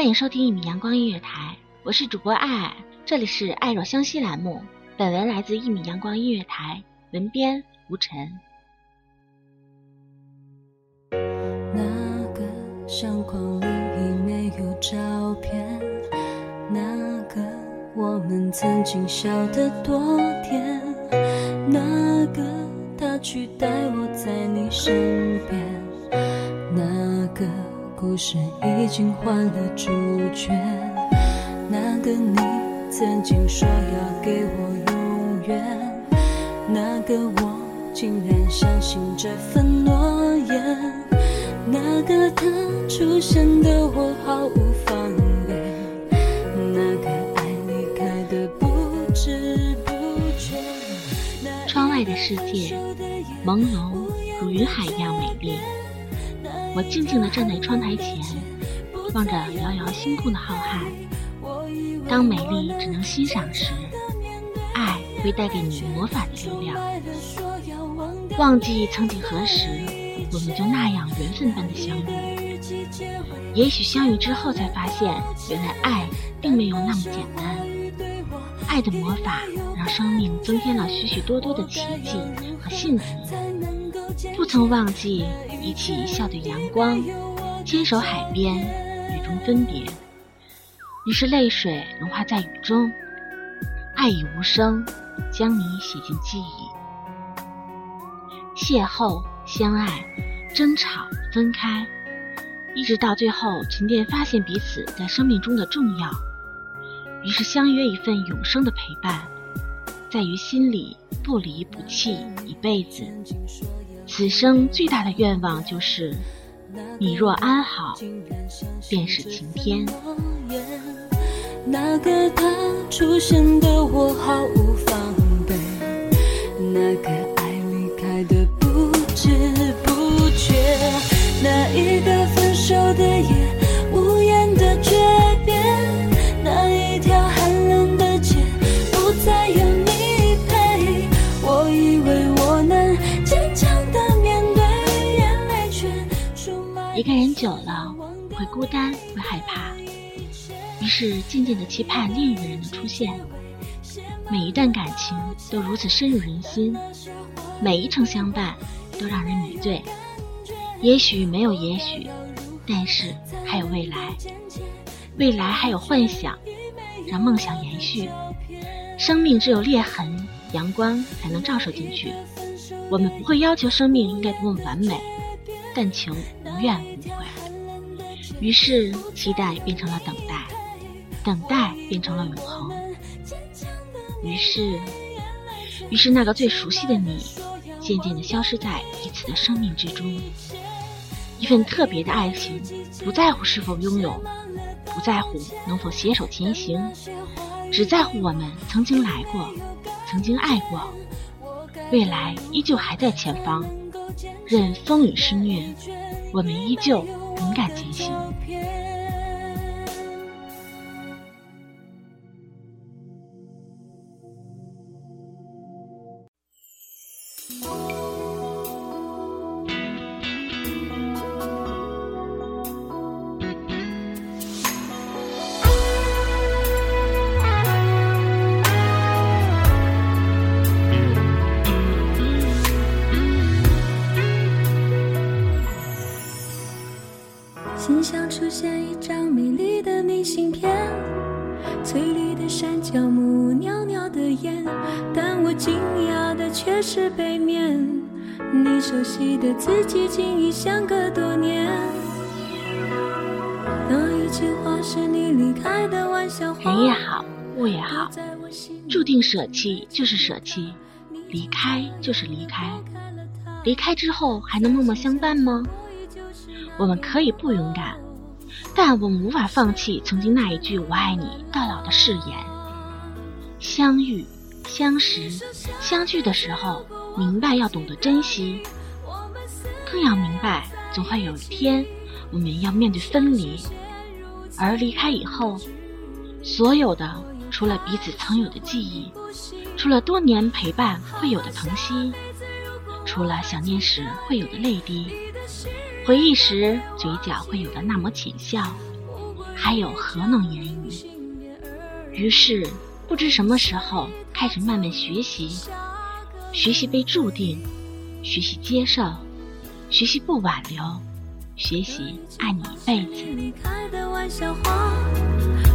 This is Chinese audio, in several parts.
欢迎收听一米阳光音乐台，我是主播爱爱，这里是爱若相惜栏目。本文来自一米阳光音乐台，文编吴晨。那个相框里已没有照片，那个我们曾经笑得多甜，那个他取代我在你身边，故事已经换了主角，那个你曾经说要给我永远，那个我竟然相信这份诺言。那个他出现的我毫无防备，那个爱你开的不知不觉。窗外的世界朦胧如云海一样美丽，我静静地站在窗台前，望着遥遥星空的浩瀚。当美丽只能欣赏时，爱会带给你魔法的力量。忘记曾几何时，我们就那样缘分般的相遇。也许相遇之后才发现，原来爱并没有那么简单。爱的魔法让生命增添了许许多多的奇迹和幸福。不曾忘记一起笑对阳光，牵手海边，雨中分别。于是泪水融化在雨中，爱已无声，将你写进记忆。邂逅、相爱、争吵、分开，一直到最后沉淀，发现彼此在生命中的重要。于是相约一份永生的陪伴，在于心里不离不弃一辈子。此生最大的愿望就是，你若安好，便是晴天。那个他出现的我毫无防备，那个爱离开的不知不觉，那一个分手的夜，一个人久了会孤单，会害怕，于是静静的期盼另一个人的出现。每一段感情都如此深入人心，每一程相伴都让人迷醉。也许没有也许，但是还有未来，未来还有幻想，让梦想延续。生命只有裂痕，阳光才能照射进去。我们不会要求生命应该多么完美，但求无怨无悔。于是，期待变成了等待，等待变成了永恒。于是，于是那个最熟悉的你，渐渐地消失在彼此的生命之中。一份特别的爱情，不在乎是否拥有，不在乎能否携手前行，只在乎我们曾经来过，曾经爱过，未来依旧还在前方。任风雨肆虐，我们依旧勇敢前行。你熟悉的字迹竟已相隔多年。那一句话是你离开的玩笑话。人也好，物也好，注定舍弃就是舍弃，离开就是离开。离开之后还能默默相伴吗？我们可以不勇敢，但我们无法放弃曾经那一句“我爱你到老”的誓言。相遇、相识、相聚的时候，明白要懂得珍惜，更要明白总会有一天我们要面对分离。而离开以后，所有的除了彼此曾有的记忆，除了多年陪伴会有的疼惜，除了想念时会有的泪滴。回忆时嘴角会有的那抹浅笑，还有何能言语？于是不知什么时候开始慢慢学习，学习被注定，学习接受，学习不挽留，学习爱你一辈子。离开的玩笑话，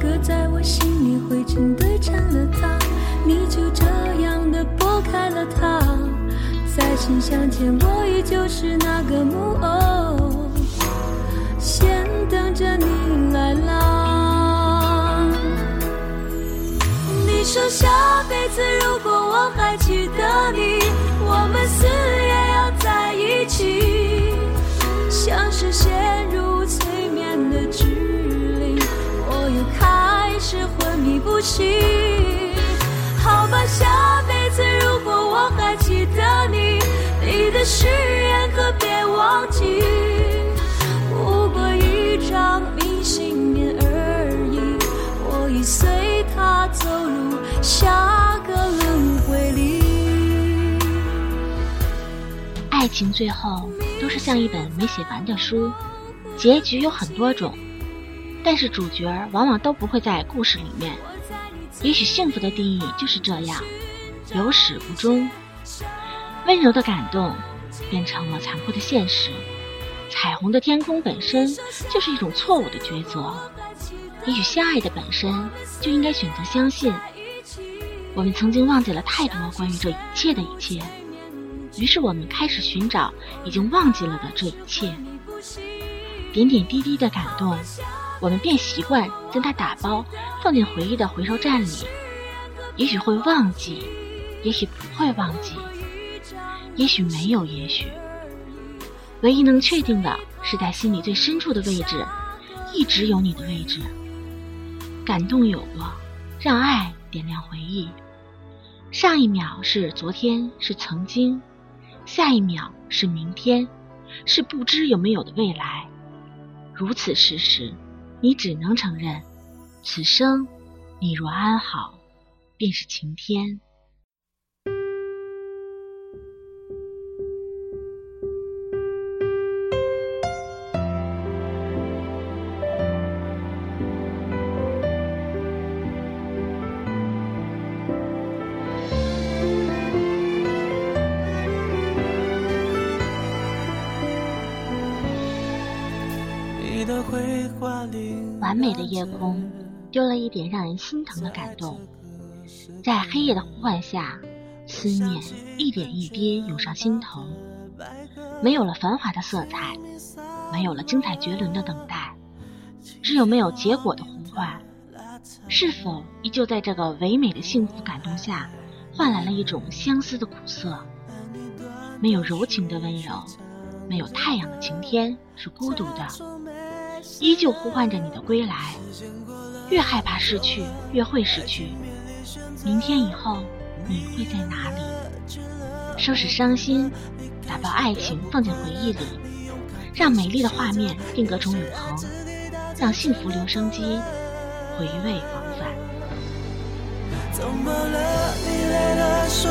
搁在我心里灰尘堆成了塔，你就这样的拨开了它。再次相见，我依旧是那个木偶，先等着你来啦。的誓言可别忘记。不过一张明信片而已，我已随它走入下个轮回里。爱情最后都是像一本没写完的书，结局有很多种，但是主角往往都不会在故事里面。也许幸福的定义就是这样，有始无终。温柔的感动变成了残酷的现实，彩虹的天空本身就是一种错误的抉择。也许相爱的本身就应该选择相信。我们曾经忘记了太多关于这一切的一切，于是我们开始寻找已经忘记了的这一切。点点滴滴的感动。我们便习惯将它打包放进回忆的回收站里，也许会忘记，也许不会忘记，也许没有也许。唯一能确定的是，在心里最深处的位置，一直有你的位置。感动有过，让爱点亮回忆。上一秒是昨天，是曾经；下一秒是明天，是不知有没有的未来。如此事实。你只能承认，此生你若安好，便是晴天。完美的夜空，丢了一点让人心疼的感动。在黑夜的呼唤下，思念一点一滴涌上心头。没有了繁华的色彩，没有了精彩绝伦的等待，只有没有结果的呼唤。是否依旧在这个唯美的幸福感动下，换来了一种相思的苦涩？没有柔情的温柔，没有太阳的晴天，是孤独的。依旧呼唤着你的归来，越害怕失去，越会失去。明天以后，你会在哪里？收拾伤心，打包爱情，放进回忆里，让美丽的画面定格成永恒，让幸福留声机回味往返。怎么了？你累了，说？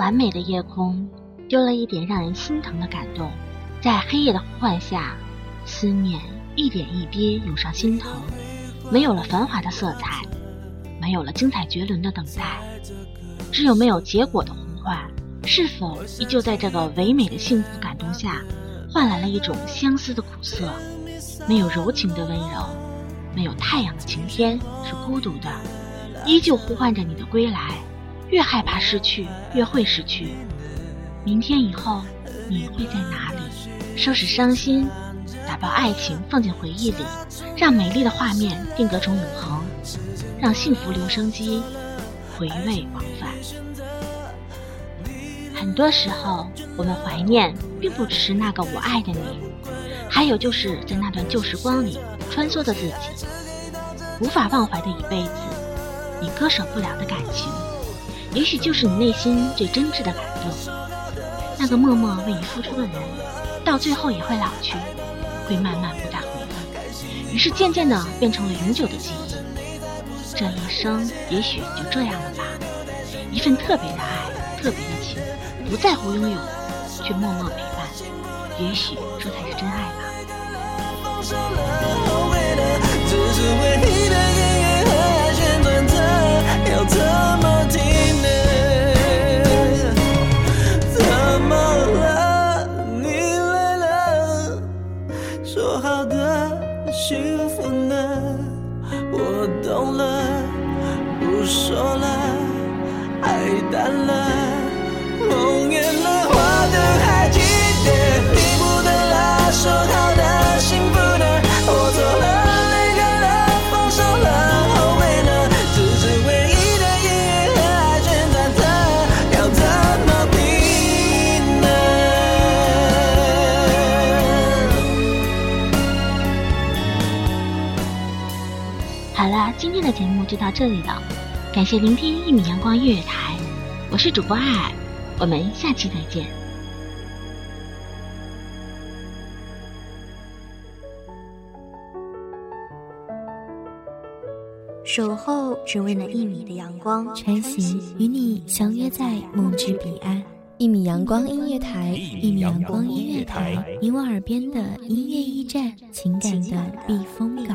完美的夜空，丢了一点让人心疼的感动，在黑夜的呼唤下，思念一点一滴涌上心头，没有了繁华的色彩，没有了精彩绝伦的等待，只有没有结果的呼唤。是否依旧在这个唯美的幸福感动下，换来了一种相思的苦涩？没有柔情的温柔，没有太阳的晴天，是孤独的，依旧呼唤着你的归来。越害怕失去，越会失去。明天以后，你会在哪里？收拾伤心，打包爱情，放进回忆里，让美丽的画面定格成永恒，让幸福留声机回味往返。很多时候，我们怀念，并不只是那个我爱的你，还有就是在那段旧时光里穿梭的自己，无法忘怀的一辈子，你割舍不了的感情。也许就是你内心最真挚的感动。那个默默为你付出的人，到最后也会老去，会慢慢不再回来，于是渐渐的变成了永久的记忆。这一生也许就这样了吧。一份特别的爱，特别的情，不在乎拥有，却默默陪伴。也许这才是真爱吧。懂了，不说了，爱淡了，好了，今天的节目就到这里了，感谢聆听一米阳光音乐台，我是主播艾尔，我们下期再见。守候只为那一米的阳光，穿行与你相约在梦之彼岸。一米阳光音乐台，一米阳光音乐台，你我耳边的音乐驿站，情感的避风港。